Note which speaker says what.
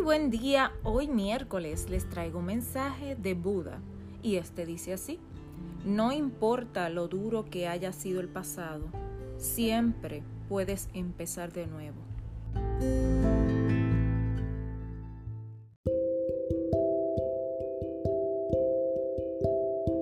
Speaker 1: Muy buen día, hoy miércoles les traigo un mensaje de Buda y este dice así, no importa lo duro que haya sido el pasado, siempre puedes empezar de nuevo.